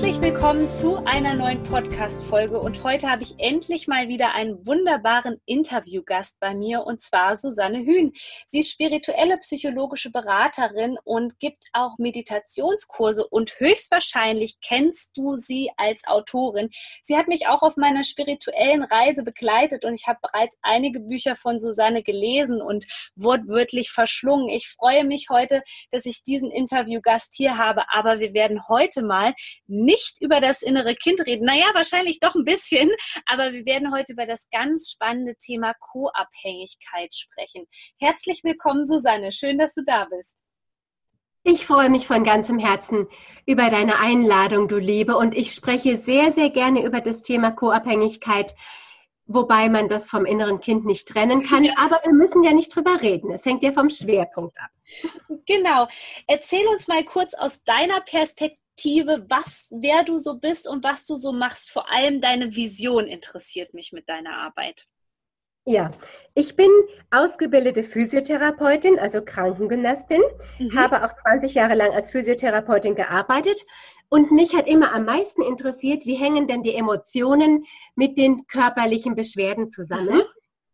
Herzlich willkommen zu einer neuen Podcast-Folge und heute habe ich endlich mal wieder einen wunderbaren Interviewgast bei mir und zwar Susanne Hühn. Sie ist spirituelle psychologische Beraterin und gibt auch Meditationskurse und höchstwahrscheinlich kennst du sie als Autorin. Sie hat mich auch auf meiner spirituellen Reise begleitet und ich habe bereits einige Bücher von Susanne gelesen und wortwörtlich verschlungen. Ich freue mich heute, dass ich diesen Interviewgast hier habe, aber wir werden heute mal nicht über das innere Kind reden. Naja, wahrscheinlich doch ein bisschen, aber wir werden heute über das ganz spannende Thema Co-Abhängigkeit sprechen. Herzlich willkommen, Susanne. Schön, dass du da bist. Ich freue mich von ganzem Herzen über deine Einladung, du Liebe, und ich spreche sehr, sehr gerne über das Thema Co-Abhängigkeit, wobei man das vom inneren Kind nicht trennen kann. Ja. Aber wir müssen ja nicht drüber reden. Es hängt ja vom Schwerpunkt ab. Genau. Erzähl uns mal kurz aus deiner Perspektive, Perspektive, was, wer du so bist und was du so machst. Vor allem deine Vision interessiert mich mit deiner Arbeit. Ja, ich bin ausgebildete Physiotherapeutin, also Krankengymnastin, mhm. habe auch 20 Jahre lang als Physiotherapeutin gearbeitet und mich hat immer am meisten interessiert, wie hängen denn die Emotionen mit den körperlichen Beschwerden zusammen. Mhm.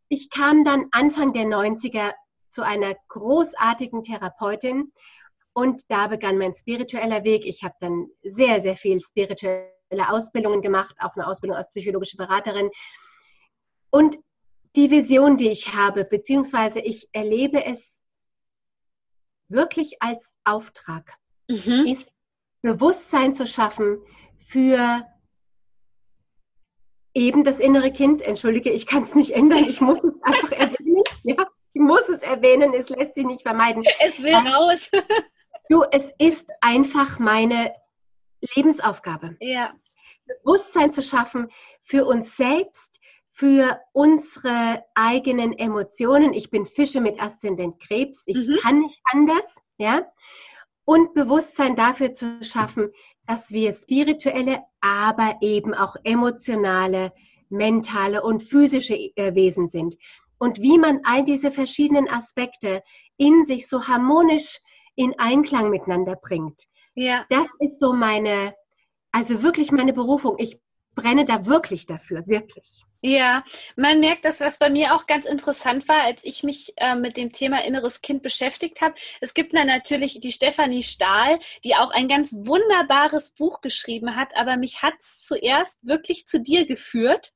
Ich kam dann Anfang der 90er zu einer großartigen Therapeutin und da begann mein spiritueller Weg. Ich habe dann sehr, sehr viel spirituelle Ausbildungen gemacht, auch eine Ausbildung als psychologische Beraterin. Und die Vision, die ich habe, beziehungsweise ich erlebe es wirklich als Auftrag, mhm. ist Bewusstsein zu schaffen für eben das innere Kind. Entschuldige, ich kann es nicht ändern, ich muss es einfach erwähnen. Ja, ich muss es erwähnen, es lässt sich nicht vermeiden. Es will raus. Du, es ist einfach meine Lebensaufgabe. Ja. Bewusstsein zu schaffen für uns selbst, für unsere eigenen Emotionen. Ich bin Fische mit Aszendent Krebs. Ich mhm. kann nicht anders, ja. Und Bewusstsein dafür zu schaffen, dass wir spirituelle, aber eben auch emotionale, mentale und physische äh, Wesen sind. Und wie man all diese verschiedenen Aspekte in sich so harmonisch in Einklang miteinander bringt. Ja. Das ist so meine, also wirklich meine Berufung. Ich brenne da wirklich dafür, wirklich. Ja, man merkt das, was bei mir auch ganz interessant war, als ich mich äh, mit dem Thema inneres Kind beschäftigt habe. Es gibt dann natürlich die Stefanie Stahl, die auch ein ganz wunderbares Buch geschrieben hat, aber mich hat es zuerst wirklich zu dir geführt.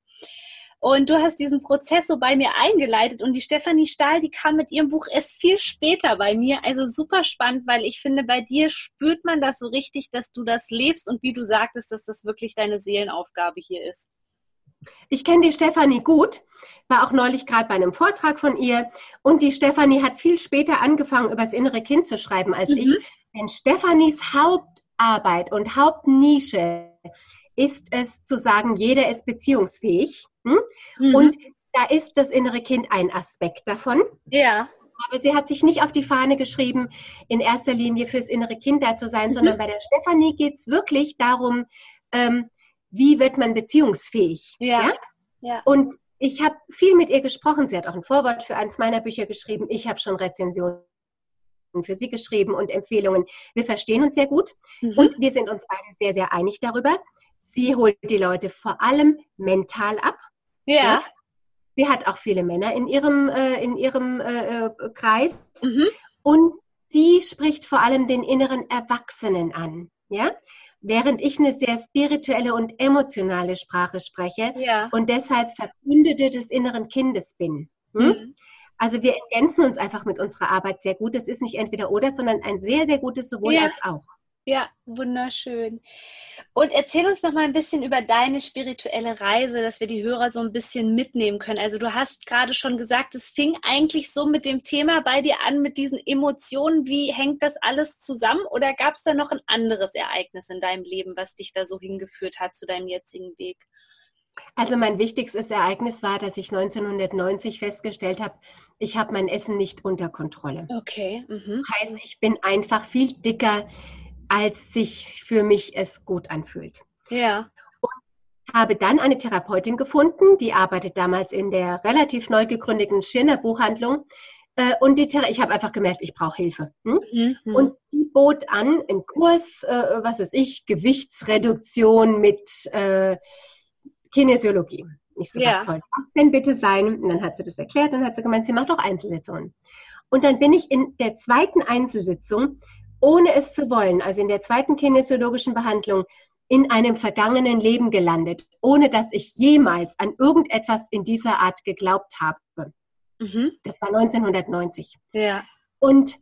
Und du hast diesen Prozess so bei mir eingeleitet und die Stefanie Stahl, die kam mit ihrem Buch erst viel später bei mir. Also super spannend, weil ich finde, bei dir spürt man das so richtig, dass du das lebst und wie du sagtest, dass das wirklich deine Seelenaufgabe hier ist. Ich kenne die Stefanie gut, war auch neulich gerade bei einem Vortrag von ihr und die Stefanie hat viel später angefangen, über das innere Kind zu schreiben als mhm. ich. Denn Stefanis Hauptarbeit und Hauptnische ist es zu sagen, jeder ist beziehungsfähig. Hm? Mhm. Und da ist das innere Kind ein Aspekt davon. Ja. Aber sie hat sich nicht auf die Fahne geschrieben, in erster Linie fürs innere Kind da zu sein, mhm. sondern bei der Stefanie geht es wirklich darum, ähm, wie wird man beziehungsfähig. Ja. ja? ja. Und ich habe viel mit ihr gesprochen. Sie hat auch ein Vorwort für eins meiner Bücher geschrieben. Ich habe schon Rezensionen für sie geschrieben und Empfehlungen. Wir verstehen uns sehr gut mhm. und wir sind uns beide sehr, sehr einig darüber. Sie holt die Leute vor allem mental ab. Ja. ja. Sie hat auch viele Männer in ihrem, äh, in ihrem äh, äh, Kreis. Mhm. Und sie spricht vor allem den inneren Erwachsenen an. Ja? Während ich eine sehr spirituelle und emotionale Sprache spreche ja. und deshalb Verbündete des inneren Kindes bin. Hm? Mhm. Also wir ergänzen uns einfach mit unserer Arbeit sehr gut. Das ist nicht entweder oder, sondern ein sehr, sehr gutes sowohl ja. als auch. Ja, wunderschön. Und erzähl uns noch mal ein bisschen über deine spirituelle Reise, dass wir die Hörer so ein bisschen mitnehmen können. Also du hast gerade schon gesagt, es fing eigentlich so mit dem Thema bei dir an, mit diesen Emotionen. Wie hängt das alles zusammen? Oder gab es da noch ein anderes Ereignis in deinem Leben, was dich da so hingeführt hat zu deinem jetzigen Weg? Also mein wichtigstes Ereignis war, dass ich 1990 festgestellt habe, ich habe mein Essen nicht unter Kontrolle. Okay. Mhm. Heißt, ich bin einfach viel dicker, als sich für mich es gut anfühlt. Ja. Und habe dann eine Therapeutin gefunden, die arbeitet damals in der relativ neu gegründeten Schirner Buchhandlung. Äh, und die Thera ich habe einfach gemerkt, ich brauche Hilfe. Hm? Mhm. Und die bot an, einen Kurs, äh, was weiß ich, Gewichtsreduktion mit äh, Kinesiologie. Ich so, ja. was soll das denn bitte sein? Und dann hat sie das erklärt und hat sie gemeint, sie macht auch Einzelsitzungen. Und dann bin ich in der zweiten Einzelsitzung, ohne es zu wollen, also in der zweiten kinesiologischen Behandlung, in einem vergangenen Leben gelandet, ohne dass ich jemals an irgendetwas in dieser Art geglaubt habe. Mhm. Das war 1990. Ja. Und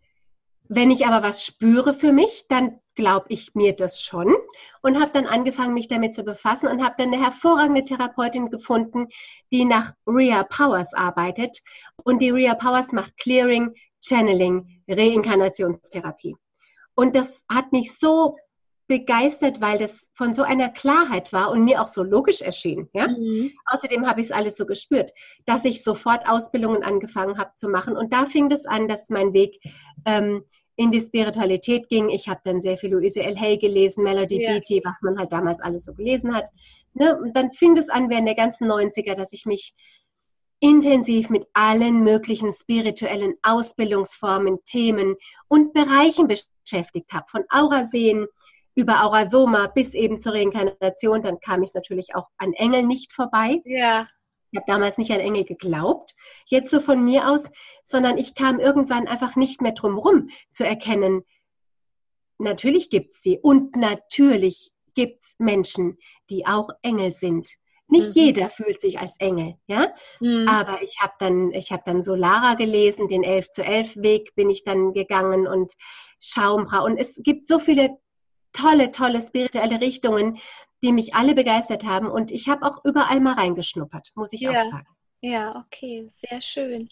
wenn ich aber was spüre für mich, dann glaube ich mir das schon und habe dann angefangen, mich damit zu befassen und habe dann eine hervorragende Therapeutin gefunden, die nach Rhea Powers arbeitet. Und die Rhea Powers macht Clearing, Channeling, Reinkarnationstherapie. Und das hat mich so begeistert, weil das von so einer Klarheit war und mir auch so logisch erschien. Ja? Mhm. Außerdem habe ich es alles so gespürt, dass ich sofort Ausbildungen angefangen habe zu machen. Und da fing es an, dass mein Weg ähm, in die Spiritualität ging. Ich habe dann sehr viel Louise L. Hay gelesen, Melody ja. Beatty, was man halt damals alles so gelesen hat. Ne? Und dann fing es an während der ganzen 90er, dass ich mich intensiv mit allen möglichen spirituellen Ausbildungsformen, Themen und Bereichen beschäftigt habe. Von Aurasehen über Aurasoma bis eben zur Reinkarnation. Dann kam ich natürlich auch an Engel nicht vorbei. Ja. Ich habe damals nicht an Engel geglaubt, jetzt so von mir aus, sondern ich kam irgendwann einfach nicht mehr drum rum zu erkennen, natürlich gibt es sie und natürlich gibt es Menschen, die auch Engel sind. Nicht mhm. jeder fühlt sich als Engel, ja. Mhm. Aber ich habe dann, ich habe dann Solara gelesen, den 11 zu 11 Weg bin ich dann gegangen und Schaumbra. Und es gibt so viele tolle, tolle spirituelle Richtungen, die mich alle begeistert haben. Und ich habe auch überall mal reingeschnuppert, muss ich ja. auch sagen. Ja, okay, sehr schön.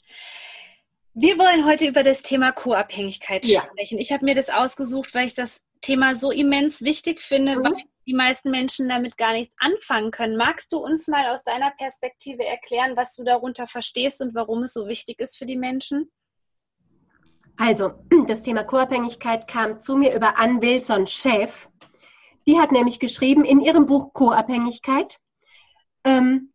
Wir wollen heute über das Thema Co-Abhängigkeit ja. sprechen. Ich habe mir das ausgesucht, weil ich das Thema so immens wichtig finde, mhm. weil die meisten Menschen damit gar nichts anfangen können. Magst du uns mal aus deiner Perspektive erklären, was du darunter verstehst und warum es so wichtig ist für die Menschen? Also, das Thema Co-Abhängigkeit kam zu mir über Ann Wilson Chef. Die hat nämlich geschrieben in ihrem Buch Co-Abhängigkeit. Ähm,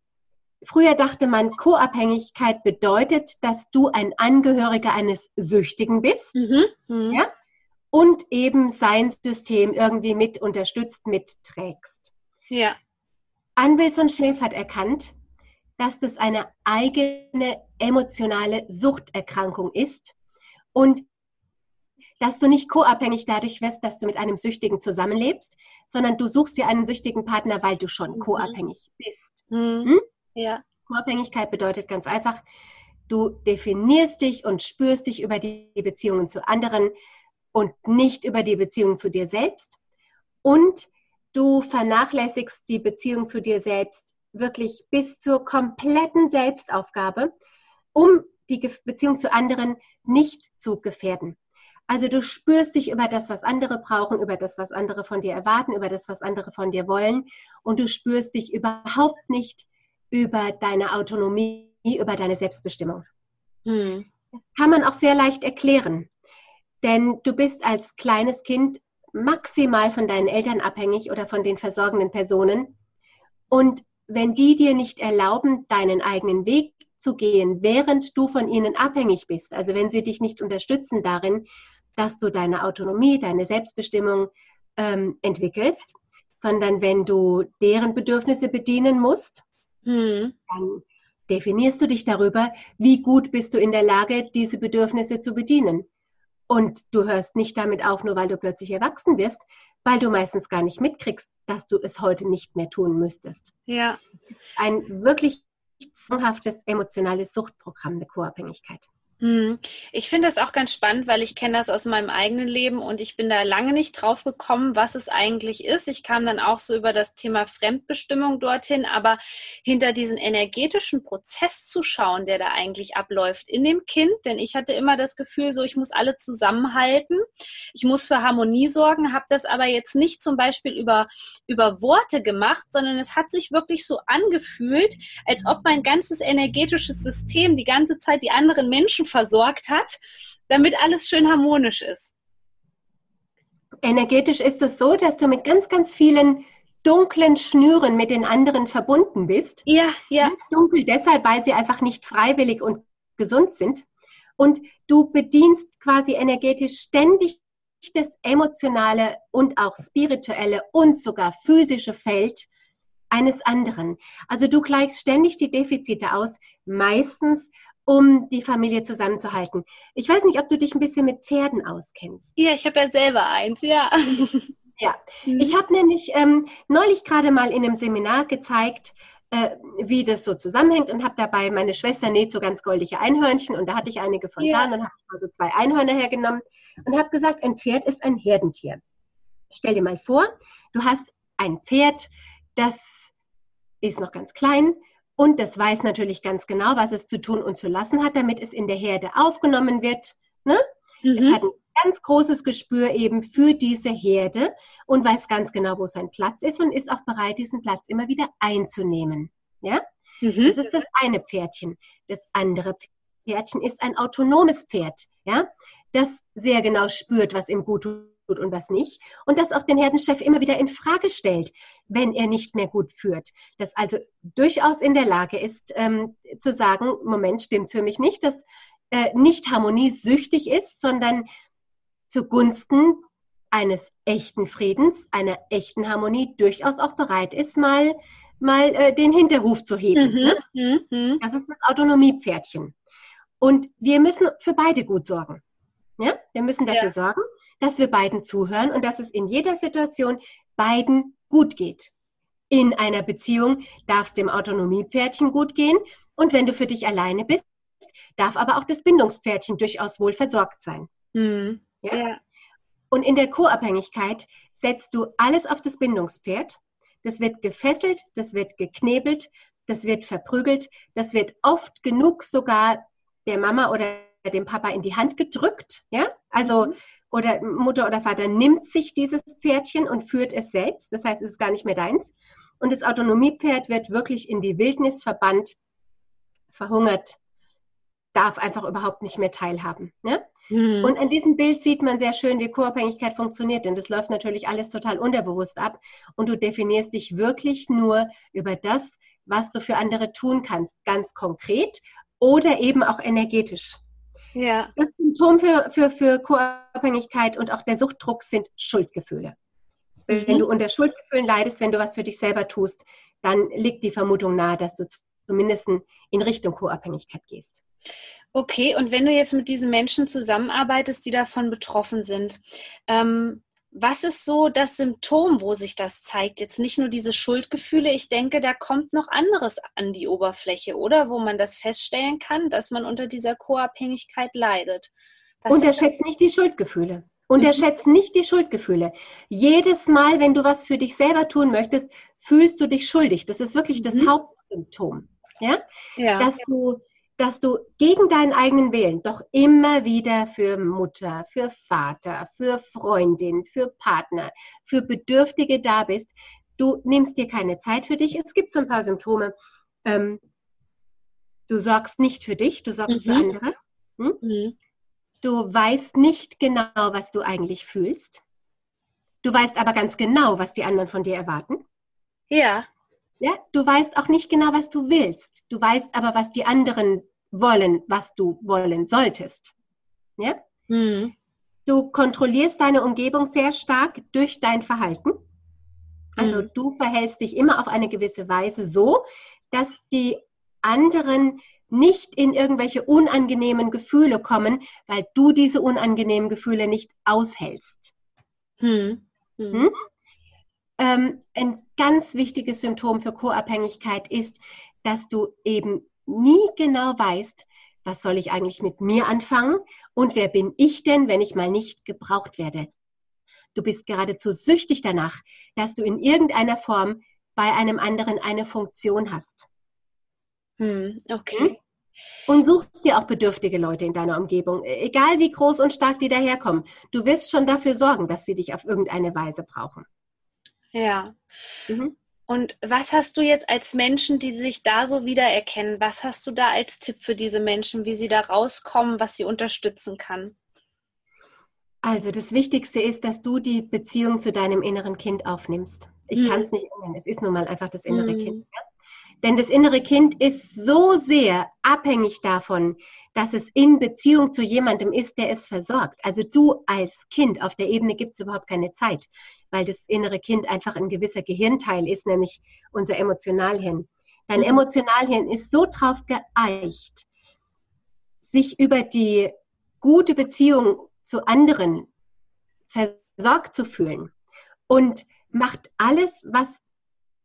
früher dachte man, Co-Abhängigkeit bedeutet, dass du ein Angehöriger eines Süchtigen bist. Mhm. Mhm. Ja? Und eben sein System irgendwie mit unterstützt, mitträgst. Ja. Ann Wilson Schäf hat erkannt, dass das eine eigene emotionale Suchterkrankung ist und dass du nicht co-abhängig dadurch wirst, dass du mit einem Süchtigen zusammenlebst, sondern du suchst dir einen süchtigen Partner, weil du schon mhm. co-abhängig bist. Mhm. Hm? Ja. Co-Abhängigkeit bedeutet ganz einfach, du definierst dich und spürst dich über die Beziehungen zu anderen und nicht über die Beziehung zu dir selbst. Und du vernachlässigst die Beziehung zu dir selbst wirklich bis zur kompletten Selbstaufgabe, um die Beziehung zu anderen nicht zu gefährden. Also du spürst dich über das, was andere brauchen, über das, was andere von dir erwarten, über das, was andere von dir wollen. Und du spürst dich überhaupt nicht über deine Autonomie, über deine Selbstbestimmung. Hm. Das kann man auch sehr leicht erklären. Denn du bist als kleines Kind maximal von deinen Eltern abhängig oder von den versorgenden Personen. Und wenn die dir nicht erlauben, deinen eigenen Weg zu gehen, während du von ihnen abhängig bist. Also wenn sie dich nicht unterstützen darin, dass du deine Autonomie, deine Selbstbestimmung ähm, entwickelst, sondern wenn du deren Bedürfnisse bedienen musst, hm. dann definierst du dich darüber, wie gut bist du in der Lage, diese Bedürfnisse zu bedienen. Und du hörst nicht damit auf, nur weil du plötzlich erwachsen wirst, weil du meistens gar nicht mitkriegst, dass du es heute nicht mehr tun müsstest. Ja. Ein wirklich zwanghaftes emotionales Suchtprogramm der Co-Abhängigkeit. Hm. Ich finde das auch ganz spannend, weil ich kenne das aus meinem eigenen Leben und ich bin da lange nicht drauf gekommen, was es eigentlich ist. Ich kam dann auch so über das Thema Fremdbestimmung dorthin, aber hinter diesen energetischen Prozess zu schauen, der da eigentlich abläuft in dem Kind, denn ich hatte immer das Gefühl, so ich muss alle zusammenhalten, ich muss für Harmonie sorgen, habe das aber jetzt nicht zum Beispiel über, über Worte gemacht, sondern es hat sich wirklich so angefühlt, als ob mein ganzes energetisches System die ganze Zeit die anderen Menschen versorgt hat, damit alles schön harmonisch ist. Energetisch ist es so, dass du mit ganz, ganz vielen dunklen Schnüren mit den anderen verbunden bist. Ja, ja. Dunkel deshalb, weil sie einfach nicht freiwillig und gesund sind. Und du bedienst quasi energetisch ständig das emotionale und auch spirituelle und sogar physische Feld eines anderen. Also du gleichst ständig die Defizite aus, meistens um die Familie zusammenzuhalten. Ich weiß nicht, ob du dich ein bisschen mit Pferden auskennst. Ja, ich habe ja selber eins, ja. Ja, mhm. ich habe nämlich ähm, neulich gerade mal in einem Seminar gezeigt, äh, wie das so zusammenhängt und habe dabei, meine Schwester näht so ganz goldige Einhörnchen und da hatte ich einige von ja. da und dann habe ich mal so zwei Einhörner hergenommen und habe gesagt, ein Pferd ist ein Herdentier. Stell dir mal vor, du hast ein Pferd, das ist noch ganz klein, und das weiß natürlich ganz genau, was es zu tun und zu lassen hat, damit es in der Herde aufgenommen wird. Ne? Mhm. Es hat ein ganz großes Gespür eben für diese Herde und weiß ganz genau, wo sein Platz ist und ist auch bereit, diesen Platz immer wieder einzunehmen. Ja? Mhm. Das ist das eine Pferdchen. Das andere Pferdchen ist ein autonomes Pferd, ja, das sehr genau spürt, was ihm gut tut tut und was nicht. Und das auch den Herdenchef immer wieder in Frage stellt, wenn er nicht mehr gut führt. Das also durchaus in der Lage ist, ähm, zu sagen, Moment, stimmt für mich nicht, dass äh, nicht harmoniesüchtig ist, sondern zugunsten eines echten Friedens, einer echten Harmonie durchaus auch bereit ist, mal, mal äh, den Hinterhuf zu heben. Mhm, ne? Mhm. Das ist das Autonomiepferdchen. Und wir müssen für beide gut sorgen. Ja? Wir müssen dafür ja. sorgen, dass wir beiden zuhören und dass es in jeder Situation beiden gut geht. In einer Beziehung darf es dem Autonomiepferdchen gut gehen und wenn du für dich alleine bist, darf aber auch das Bindungspferdchen durchaus wohl versorgt sein. Mhm. Ja? ja? Und in der Co-Abhängigkeit setzt du alles auf das Bindungspferd. Das wird gefesselt, das wird geknebelt, das wird verprügelt, das wird oft genug sogar der Mama oder dem Papa in die Hand gedrückt. Ja? Also mhm oder Mutter oder Vater nimmt sich dieses Pferdchen und führt es selbst. Das heißt, es ist gar nicht mehr deins. Und das Autonomiepferd wird wirklich in die Wildnis verbannt, verhungert, darf einfach überhaupt nicht mehr teilhaben. Ne? Mhm. Und an diesem Bild sieht man sehr schön, wie Co-Abhängigkeit funktioniert, denn das läuft natürlich alles total unterbewusst ab und du definierst dich wirklich nur über das, was du für andere tun kannst, ganz konkret oder eben auch energetisch. Ja. Das Symptom für, für, für Co-Abhängigkeit und auch der Suchtdruck sind Schuldgefühle. Mhm. Wenn du unter Schuldgefühlen leidest, wenn du was für dich selber tust, dann liegt die Vermutung nahe, dass du zumindest in Richtung Co-Abhängigkeit gehst. Okay, und wenn du jetzt mit diesen Menschen zusammenarbeitest, die davon betroffen sind, ähm, was ist so das Symptom, wo sich das zeigt? Jetzt nicht nur diese Schuldgefühle, ich denke, da kommt noch anderes an die Oberfläche, oder? Wo man das feststellen kann, dass man unter dieser Co-Abhängigkeit leidet. Was Unterschätzt nicht die Schuldgefühle. Unterschätzt mhm. nicht die Schuldgefühle. Jedes Mal, wenn du was für dich selber tun möchtest, fühlst du dich schuldig. Das ist wirklich das mhm. Hauptsymptom. Ja? ja? Dass du dass du gegen deinen eigenen Willen doch immer wieder für Mutter, für Vater, für Freundin, für Partner, für Bedürftige da bist. Du nimmst dir keine Zeit für dich. Es gibt so ein paar Symptome. Ähm, du sorgst nicht für dich, du sorgst mhm. für andere. Hm? Mhm. Du weißt nicht genau, was du eigentlich fühlst. Du weißt aber ganz genau, was die anderen von dir erwarten. Ja. Ja, du weißt auch nicht genau, was du willst. Du weißt aber, was die anderen wollen, was du wollen solltest. Ja? Mhm. Du kontrollierst deine Umgebung sehr stark durch dein Verhalten. Also mhm. du verhältst dich immer auf eine gewisse Weise so, dass die anderen nicht in irgendwelche unangenehmen Gefühle kommen, weil du diese unangenehmen Gefühle nicht aushältst. Hm. Hm. Hm? Ähm, ein ganz wichtiges Symptom für Co-Abhängigkeit ist, dass du eben nie genau weißt, was soll ich eigentlich mit mir anfangen und wer bin ich denn, wenn ich mal nicht gebraucht werde. Du bist geradezu süchtig danach, dass du in irgendeiner Form bei einem anderen eine Funktion hast. Hm, okay. Hm? Und suchst dir auch bedürftige Leute in deiner Umgebung, egal wie groß und stark die daherkommen. Du wirst schon dafür sorgen, dass sie dich auf irgendeine Weise brauchen. Ja. Mhm. Und was hast du jetzt als Menschen, die sich da so wiedererkennen, was hast du da als Tipp für diese Menschen, wie sie da rauskommen, was sie unterstützen kann? Also das Wichtigste ist, dass du die Beziehung zu deinem inneren Kind aufnimmst. Ich hm. kann es nicht ändern, es ist nun mal einfach das innere hm. Kind. Ja? Denn das innere Kind ist so sehr abhängig davon, dass es in Beziehung zu jemandem ist, der es versorgt. Also du als Kind, auf der Ebene gibt es überhaupt keine Zeit, weil das innere Kind einfach ein gewisser Gehirnteil ist, nämlich unser Emotionalhirn. Dein mhm. Emotionalhirn ist so drauf geeicht, sich über die gute Beziehung zu anderen versorgt zu fühlen und macht alles, was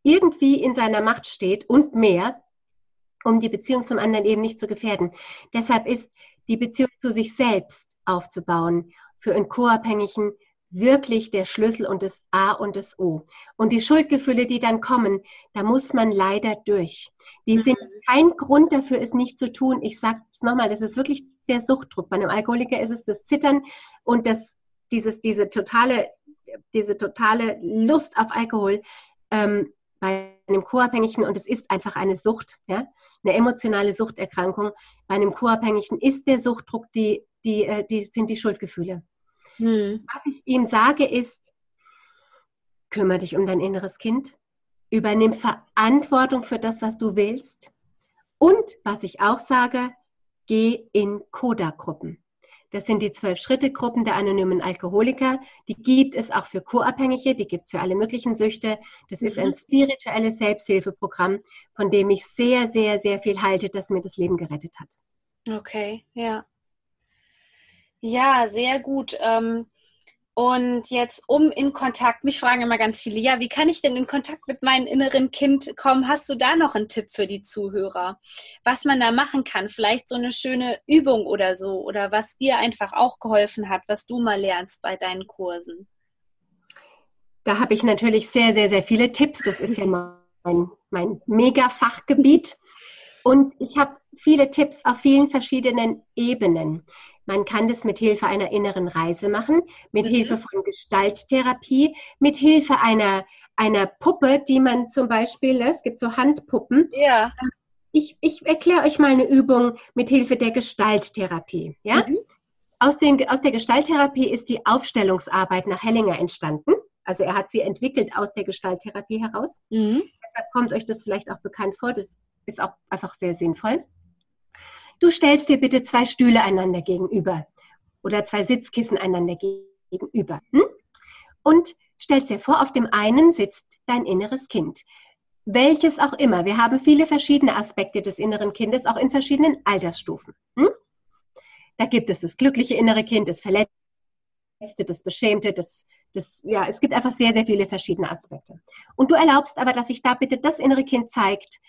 irgendwie in seiner Macht steht und mehr, um die Beziehung zum anderen eben nicht zu gefährden. Deshalb ist die Beziehung zu sich selbst aufzubauen für einen Co-Abhängigen wirklich der Schlüssel und das A und das O. Und die Schuldgefühle, die dann kommen, da muss man leider durch. Die mhm. sind kein Grund dafür, es nicht zu tun. Ich sage es nochmal, das ist wirklich der Suchtdruck. Bei einem Alkoholiker ist es das Zittern und das, dieses, diese totale, diese totale Lust auf Alkohol. Ähm, bei einem Co-Abhängigen, und es ist einfach eine Sucht, ja, eine emotionale Suchterkrankung, bei einem Co-Abhängigen ist der Suchtdruck, die, die, äh, die sind die Schuldgefühle. Hm. Was ich ihm sage ist, kümmere dich um dein inneres Kind, übernimm Verantwortung für das, was du willst. Und was ich auch sage, geh in Coda-Gruppen. Das sind die Zwölf-Schritte-Gruppen der anonymen Alkoholiker. Die gibt es auch für Co-Abhängige, die gibt es für alle möglichen Süchte. Das ist ein mhm. spirituelles Selbsthilfeprogramm, von dem ich sehr, sehr, sehr viel halte, das mir das Leben gerettet hat. Okay, ja. Ja, sehr gut. Ähm, und jetzt um in Kontakt, mich fragen immer ganz viele, ja, wie kann ich denn in Kontakt mit meinem inneren Kind kommen? Hast du da noch einen Tipp für die Zuhörer? Was man da machen kann? Vielleicht so eine schöne Übung oder so oder was dir einfach auch geholfen hat, was du mal lernst bei deinen Kursen? Da habe ich natürlich sehr, sehr, sehr viele Tipps. Das ist ja mein, mein Mega-Fachgebiet. Und ich habe viele Tipps auf vielen verschiedenen Ebenen. Man kann das mit Hilfe einer inneren Reise machen, mit mhm. Hilfe von Gestalttherapie, mit Hilfe einer, einer Puppe, die man zum Beispiel, es gibt so Handpuppen. Ja. Ich, ich erkläre euch mal eine Übung mit Hilfe der Gestalttherapie. Ja? Mhm. Aus, den, aus der Gestalttherapie ist die Aufstellungsarbeit nach Hellinger entstanden. Also er hat sie entwickelt aus der Gestalttherapie heraus. Mhm. Deshalb kommt euch das vielleicht auch bekannt vor. Das ist auch einfach sehr sinnvoll. Du stellst dir bitte zwei Stühle einander gegenüber oder zwei Sitzkissen einander gegenüber. Hm? Und stellst dir vor, auf dem einen sitzt dein inneres Kind. Welches auch immer. Wir haben viele verschiedene Aspekte des inneren Kindes, auch in verschiedenen Altersstufen. Hm? Da gibt es das glückliche innere Kind, das verletzte, das beschämte, das, das, ja, es gibt einfach sehr, sehr viele verschiedene Aspekte. Und du erlaubst aber, dass sich da bitte das innere Kind zeigt,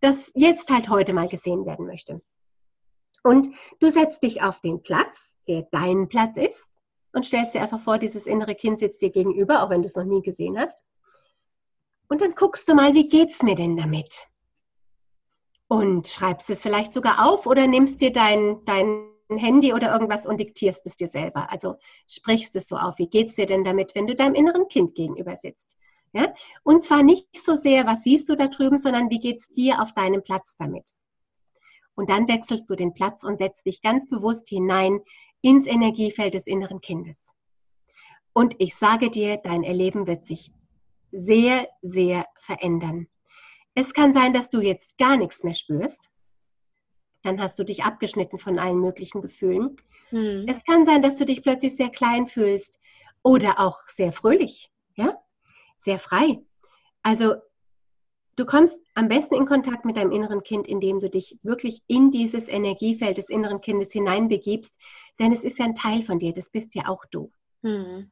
das jetzt halt heute mal gesehen werden möchte. Und du setzt dich auf den Platz, der dein Platz ist, und stellst dir einfach vor, dieses innere Kind sitzt dir gegenüber, auch wenn du es noch nie gesehen hast. Und dann guckst du mal, wie geht's mir denn damit? Und schreibst es vielleicht sogar auf oder nimmst dir dein, dein Handy oder irgendwas und diktierst es dir selber. Also sprichst es so auf. Wie geht's dir denn damit, wenn du deinem inneren Kind gegenüber sitzt? Ja? Und zwar nicht so sehr, was siehst du da drüben, sondern wie geht's dir auf deinem Platz damit? Und dann wechselst du den Platz und setzt dich ganz bewusst hinein ins Energiefeld des inneren Kindes. Und ich sage dir, dein Erleben wird sich sehr, sehr verändern. Es kann sein, dass du jetzt gar nichts mehr spürst. Dann hast du dich abgeschnitten von allen möglichen Gefühlen. Hm. Es kann sein, dass du dich plötzlich sehr klein fühlst oder auch sehr fröhlich, ja, sehr frei. Also Du kommst am besten in Kontakt mit deinem inneren Kind, indem du dich wirklich in dieses Energiefeld des inneren Kindes hineinbegibst, denn es ist ja ein Teil von dir, das bist ja auch du. Hm.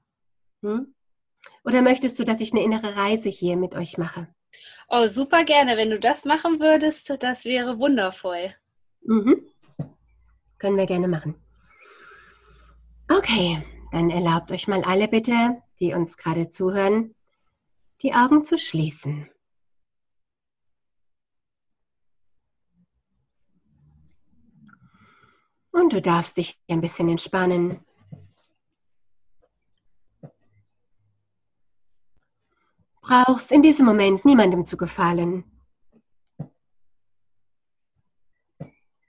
Hm? Oder möchtest du, dass ich eine innere Reise hier mit euch mache? Oh, super gerne. Wenn du das machen würdest, das wäre wundervoll. Mhm. können wir gerne machen. Okay, dann erlaubt euch mal alle bitte, die uns gerade zuhören, die Augen zu schließen. Und du darfst dich ein bisschen entspannen. Brauchst in diesem Moment niemandem zu gefallen.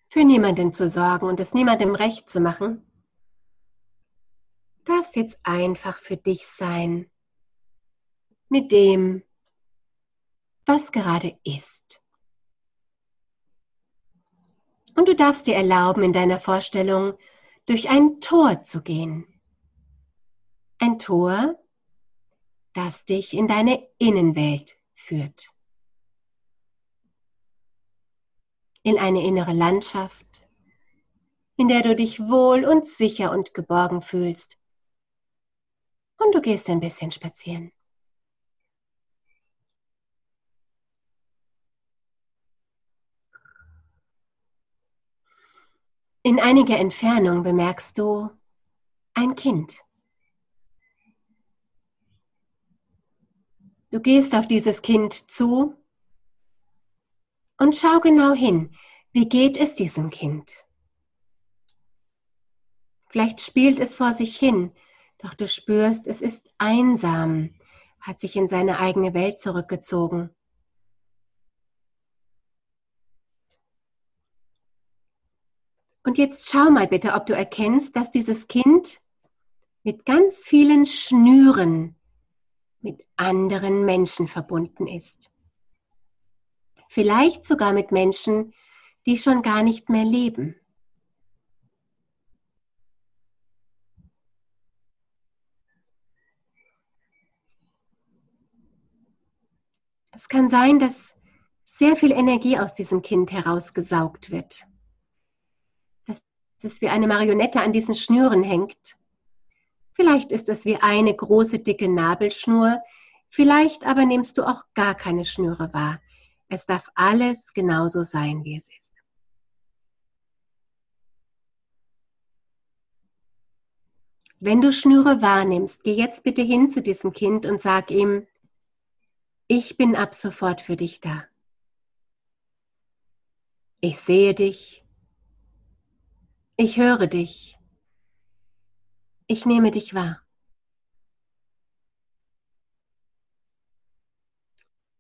Für niemanden zu sorgen und es niemandem recht zu machen. Darfst jetzt einfach für dich sein. Mit dem, was gerade ist. Und du darfst dir erlauben, in deiner Vorstellung durch ein Tor zu gehen. Ein Tor, das dich in deine Innenwelt führt. In eine innere Landschaft, in der du dich wohl und sicher und geborgen fühlst. Und du gehst ein bisschen spazieren. In einiger Entfernung bemerkst du ein Kind. Du gehst auf dieses Kind zu und schau genau hin, wie geht es diesem Kind? Vielleicht spielt es vor sich hin, doch du spürst, es ist einsam, hat sich in seine eigene Welt zurückgezogen. Und jetzt schau mal bitte, ob du erkennst, dass dieses Kind mit ganz vielen Schnüren mit anderen Menschen verbunden ist. Vielleicht sogar mit Menschen, die schon gar nicht mehr leben. Es kann sein, dass sehr viel Energie aus diesem Kind herausgesaugt wird es wie eine Marionette an diesen Schnüren hängt. Vielleicht ist es wie eine große dicke Nabelschnur, vielleicht aber nimmst du auch gar keine Schnüre wahr. Es darf alles genauso sein, wie es ist. Wenn du Schnüre wahrnimmst, geh jetzt bitte hin zu diesem Kind und sag ihm, ich bin ab sofort für dich da. Ich sehe dich, ich höre dich. Ich nehme dich wahr.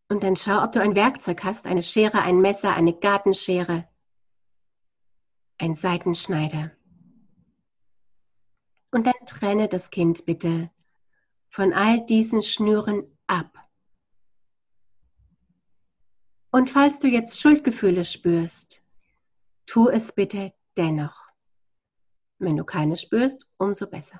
Und dann schau, ob du ein Werkzeug hast, eine Schere, ein Messer, eine Gartenschere, ein Seitenschneider. Und dann trenne das Kind bitte von all diesen Schnüren ab. Und falls du jetzt Schuldgefühle spürst, tu es bitte dennoch. Wenn du keine spürst, umso besser.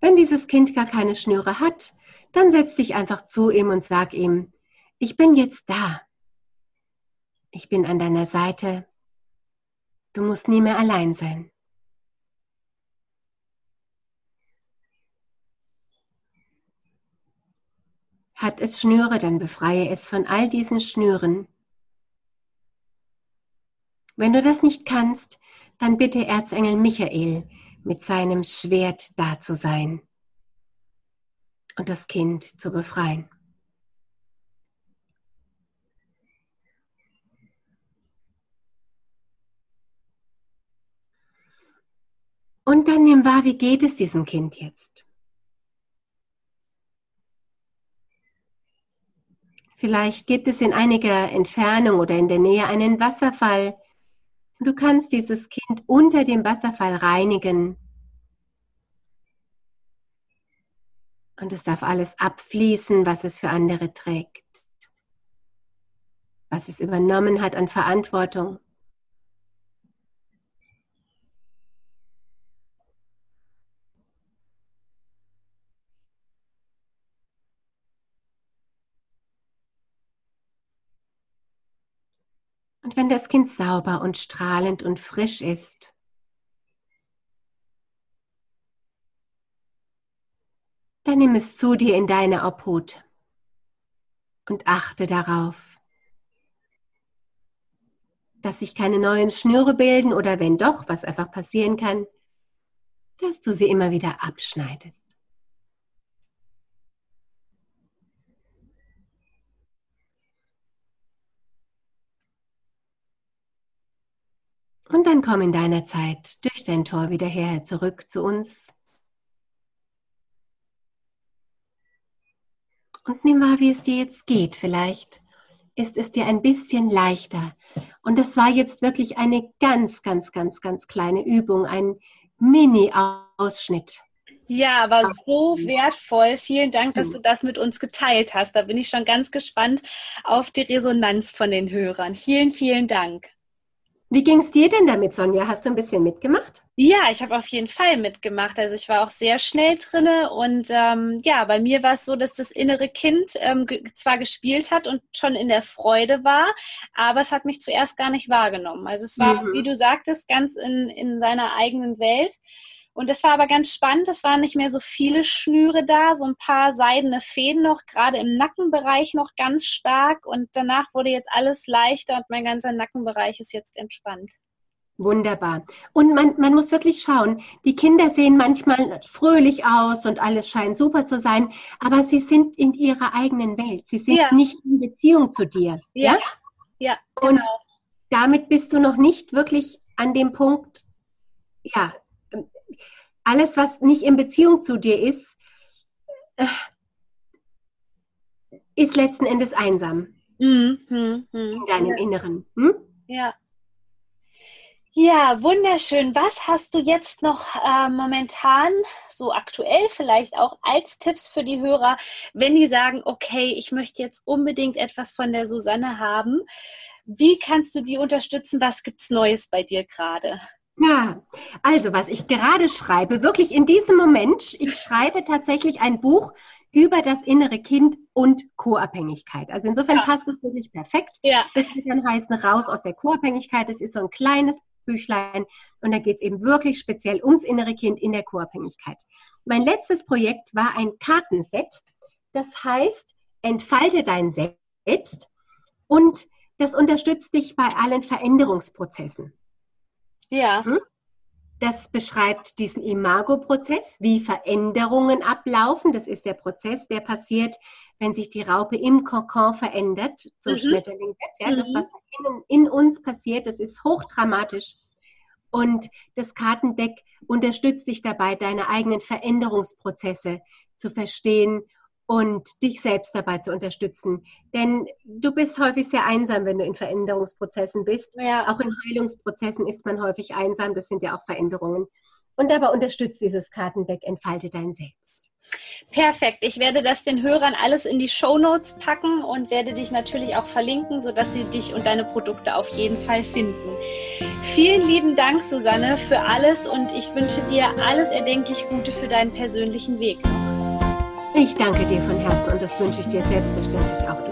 Wenn dieses Kind gar keine Schnüre hat, dann setz dich einfach zu ihm und sag ihm, ich bin jetzt da. Ich bin an deiner Seite. Du musst nie mehr allein sein. Hat es Schnüre, dann befreie es von all diesen Schnüren wenn du das nicht kannst, dann bitte Erzengel Michael mit seinem Schwert da zu sein und das Kind zu befreien. Und dann nimm wahr, wie geht es diesem Kind jetzt? Vielleicht gibt es in einiger Entfernung oder in der Nähe einen Wasserfall, Du kannst dieses Kind unter dem Wasserfall reinigen. Und es darf alles abfließen, was es für andere trägt, was es übernommen hat an Verantwortung. Wenn das Kind sauber und strahlend und frisch ist, dann nimm es zu dir in deine Obhut und achte darauf, dass sich keine neuen Schnüre bilden oder wenn doch, was einfach passieren kann, dass du sie immer wieder abschneidest. Und dann komm in deiner Zeit durch dein Tor wieder her, zurück zu uns. Und nimm wahr, wie es dir jetzt geht. Vielleicht ist es dir ein bisschen leichter. Und das war jetzt wirklich eine ganz, ganz, ganz, ganz kleine Übung, ein Mini-Ausschnitt. Ja, aber so wertvoll. Vielen Dank, dass du das mit uns geteilt hast. Da bin ich schon ganz gespannt auf die Resonanz von den Hörern. Vielen, vielen Dank. Wie ging es dir denn damit, Sonja? Hast du ein bisschen mitgemacht? Ja, ich habe auf jeden Fall mitgemacht. Also ich war auch sehr schnell drinne und ähm, ja, bei mir war es so, dass das innere Kind ähm, zwar gespielt hat und schon in der Freude war, aber es hat mich zuerst gar nicht wahrgenommen. Also es war, mhm. wie du sagtest, ganz in, in seiner eigenen Welt. Und es war aber ganz spannend, es waren nicht mehr so viele Schnüre da, so ein paar seidene Fäden noch, gerade im Nackenbereich noch ganz stark. Und danach wurde jetzt alles leichter und mein ganzer Nackenbereich ist jetzt entspannt. Wunderbar. Und man, man muss wirklich schauen, die Kinder sehen manchmal fröhlich aus und alles scheint super zu sein, aber sie sind in ihrer eigenen Welt. Sie sind ja. nicht in Beziehung zu dir. Ja. Ja. ja genau. Und damit bist du noch nicht wirklich an dem Punkt, ja, alles, was nicht in Beziehung zu dir ist, äh, ist letzten Endes einsam mhm, mh, mh. in deinem. Inneren. Hm? Ja. Ja, wunderschön. Was hast du jetzt noch äh, momentan, so aktuell vielleicht auch als Tipps für die Hörer, wenn die sagen, okay, ich möchte jetzt unbedingt etwas von der Susanne haben? Wie kannst du die unterstützen? Was gibt es Neues bei dir gerade? Ja, also was ich gerade schreibe, wirklich in diesem Moment, ich schreibe tatsächlich ein Buch über das innere Kind und Co-Abhängigkeit. Also insofern ja. passt es wirklich perfekt. Ja. Das wird dann heißen, raus aus der Co-Abhängigkeit. Das ist so ein kleines Büchlein und da geht es eben wirklich speziell ums innere Kind in der Co-Abhängigkeit. Mein letztes Projekt war ein Kartenset. Das heißt, entfalte dein Selbst und das unterstützt dich bei allen Veränderungsprozessen. Ja. Das beschreibt diesen Imago-Prozess, wie Veränderungen ablaufen. Das ist der Prozess, der passiert, wenn sich die Raupe im Kokon verändert zum mhm. Schmetterling wird. Ja, mhm. Das, was in, in uns passiert, das ist hochdramatisch. Und das Kartendeck unterstützt dich dabei, deine eigenen Veränderungsprozesse zu verstehen und dich selbst dabei zu unterstützen. Denn du bist häufig sehr einsam, wenn du in Veränderungsprozessen bist. Ja. Auch in Heilungsprozessen ist man häufig einsam. Das sind ja auch Veränderungen. Und dabei unterstützt dieses Kartendeck, entfalte dein Selbst. Perfekt. Ich werde das den Hörern alles in die Show Notes packen und werde dich natürlich auch verlinken, sodass sie dich und deine Produkte auf jeden Fall finden. Vielen lieben Dank, Susanne, für alles und ich wünsche dir alles erdenklich Gute für deinen persönlichen Weg. Ich danke dir von Herzen und das wünsche ich dir selbstverständlich auch.